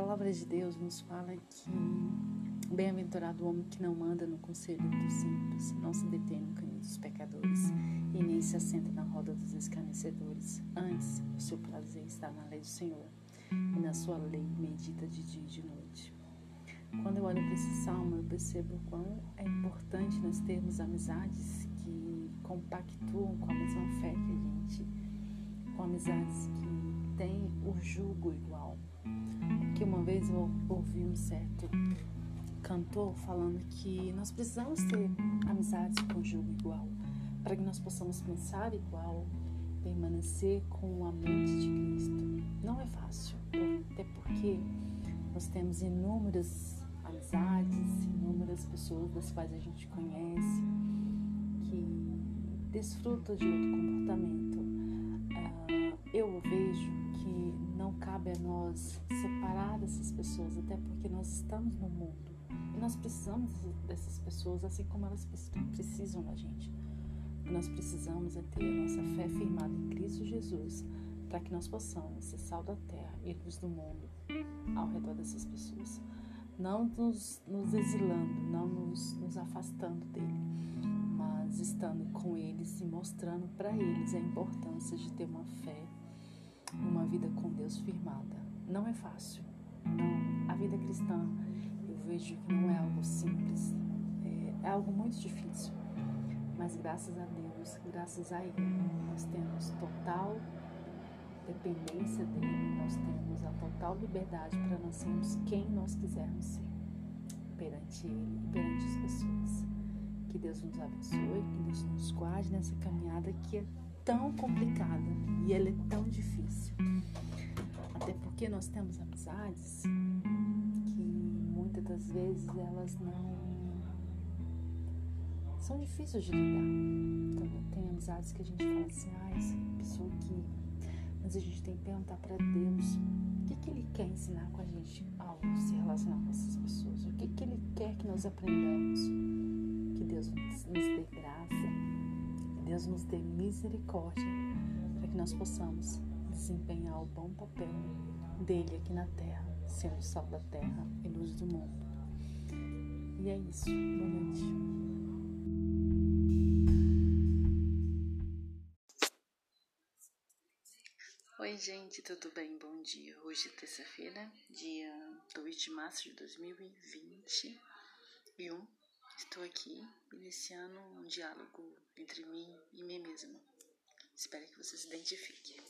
palavra de Deus nos fala que bem-aventurado o homem que não anda no conselho dos simples, não se detém no caminho dos pecadores e nem se assenta na roda dos escarnecedores. Antes, o seu prazer está na lei do Senhor e na sua lei medita de dia e de noite. Quando eu olho para esse salmo, eu percebo quão é importante nós termos amizades que compactuam com a mesma fé que a gente, com amizades que têm o jugo igual. Porque uma vez eu ouvi um certo cantor falando que nós precisamos ter amizades com jugo igual, para que nós possamos pensar igual, permanecer com a mente de Cristo. Não é fácil, até porque nós temos inúmeras amizades, inúmeras pessoas das quais a gente conhece que desfrutam de outro comportamento. Uh, eu vejo que não cabe a nós separar dessas pessoas, até porque nós estamos no mundo e nós precisamos dessas pessoas, assim como elas precisam da gente. O que nós precisamos é ter a nossa fé firmada em Cristo Jesus, para que nós possamos ser sal da terra e luz do mundo ao redor dessas pessoas não nos, nos exilando, não nos, nos afastando dele, mas estando com eles e mostrando para eles a importância de ter uma fé, uma vida com Deus firmada. Não é fácil, não. A vida cristã eu vejo que não é algo simples, é, é algo muito difícil, mas graças a Deus, graças a Ele, nós temos total dependência dele, nós temos a total liberdade para nós sermos quem nós quisermos ser perante ele e perante as pessoas. Que Deus nos abençoe, que Deus nos guarde nessa caminhada que tão complicada e ela é tão difícil. Até porque nós temos amizades que muitas das vezes elas não são difíceis de lidar. Então, tem amizades que a gente fala assim, ah, essa pessoa que mas a gente tem que perguntar para Deus o que, que Ele quer ensinar com a gente ao se relacionar com essas pessoas. O que, que Ele quer que nós aprendamos. Que Deus nos dê graça, Deus nos dê misericórdia, para que nós possamos desempenhar o bom papel dele aqui na terra, sendo sal da terra e luz do mundo. E é isso. Boa noite. Oi, gente, tudo bem? Bom dia. Hoje é terça-feira, dia 2 de março de 2021. Estou aqui iniciando um diálogo entre mim e mim mesma. Espero que você se identifique.